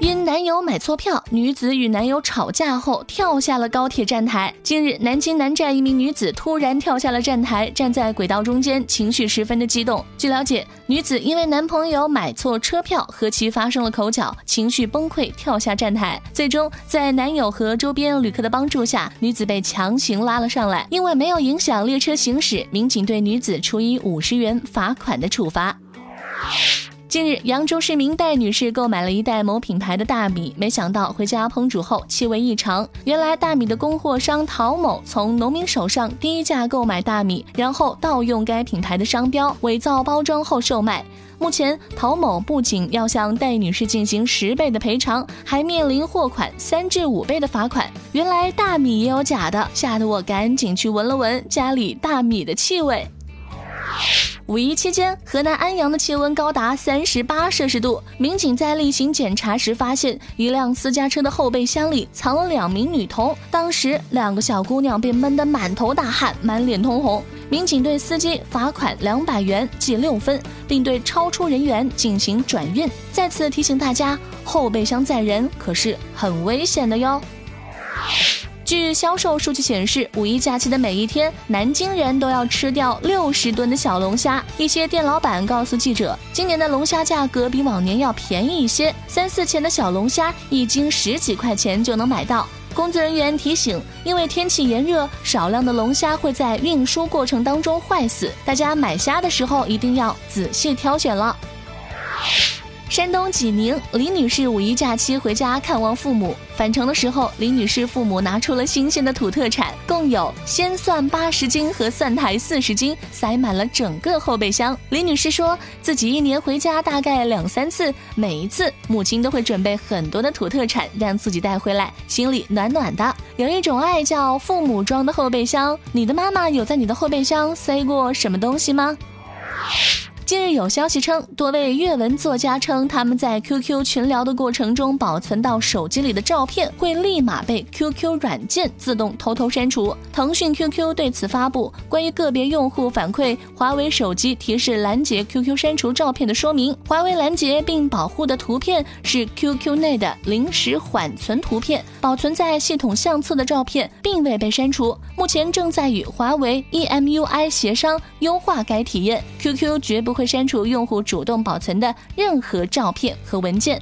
因男友买错票，女子与男友吵架后跳下了高铁站台。近日，南京南站一名女子突然跳下了站台，站在轨道中间，情绪十分的激动。据了解，女子因为男朋友买错车票和其发生了口角，情绪崩溃跳下站台。最终，在男友和周边旅客的帮助下，女子被强行拉了上来。因为没有影响列车行驶，民警对女子处以五十元罚款的处罚。近日，扬州市民戴女士购买了一袋某品牌的大米，没想到回家烹煮后气味异常。原来大米的供货商陶某从农民手上低价购买大米，然后盗用该品牌的商标，伪造包装后售卖。目前，陶某不仅要向戴女士进行十倍的赔偿，还面临货款三至五倍的罚款。原来大米也有假的，吓得我赶紧去闻了闻家里大米的气味。五一期间，河南安阳的气温高达三十八摄氏度。民警在例行检查时发现，一辆私家车的后备箱里藏了两名女童。当时，两个小姑娘被闷得满头大汗，满脸通红。民警对司机罚款两百元，记六分，并对超出人员进行转运。再次提醒大家，后备箱载人可是很危险的哟。据销售数据显示，五一假期的每一天，南京人都要吃掉六十吨的小龙虾。一些店老板告诉记者，今年的龙虾价格比往年要便宜一些，三四钱的小龙虾一斤十几块钱就能买到。工作人员提醒，因为天气炎热，少量的龙虾会在运输过程当中坏死，大家买虾的时候一定要仔细挑选了。山东济宁李女士五一假期回家看望父母，返程的时候，李女士父母拿出了新鲜的土特产，共有鲜蒜八十斤和蒜苔四十斤，塞满了整个后备箱。李女士说自己一年回家大概两三次，每一次母亲都会准备很多的土特产让自己带回来，心里暖暖的。有一种爱叫父母装的后备箱，你的妈妈有在你的后备箱塞过什么东西吗？近日有消息称，多位阅文作家称，他们在 QQ 群聊的过程中保存到手机里的照片会立马被 QQ 软件自动偷偷删除。腾讯 QQ 对此发布关于个别用户反馈华为手机提示拦截 QQ 删除照片的说明。华为拦截并保护的图片是 QQ 内的临时缓存图片，保存在系统相册的照片并未被删除。目前正在与华为 EMUI 协商优化该体验。QQ 绝不。会删除用户主动保存的任何照片和文件。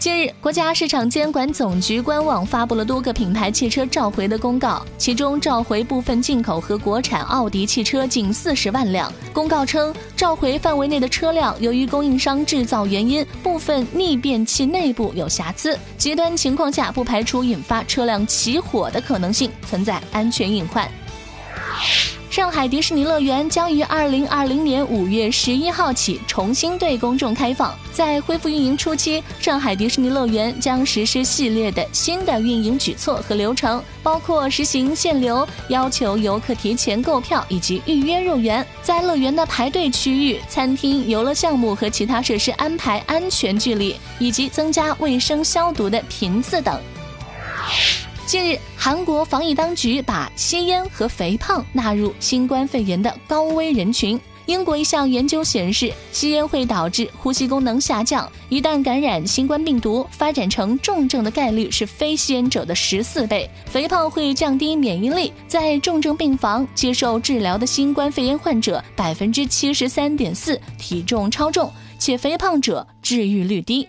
近日，国家市场监管总局官网发布了多个品牌汽车召回的公告，其中召回部分进口和国产奥迪汽车近四十万辆。公告称，召回范围内的车辆由于供应商制造原因，部分逆变器内部有瑕疵，极端情况下不排除引发车辆起火的可能性，存在安全隐患。上海迪士尼乐园将于二零二零年五月十一号起重新对公众开放。在恢复运营初期，上海迪士尼乐园将实施系列的新的运营举措和流程，包括实行限流、要求游客提前购票以及预约入园，在乐园的排队区域、餐厅、游乐项目和其他设施安排安全距离，以及增加卫生消毒的频次等。近日，韩国防疫当局把吸烟和肥胖纳入新冠肺炎的高危人群。英国一项研究显示，吸烟会导致呼吸功能下降，一旦感染新冠病毒，发展成重症的概率是非吸烟者的十四倍。肥胖会降低免疫力，在重症病房接受治疗的新冠肺炎患者百分之七十三点四体重超重，且肥胖者治愈率低。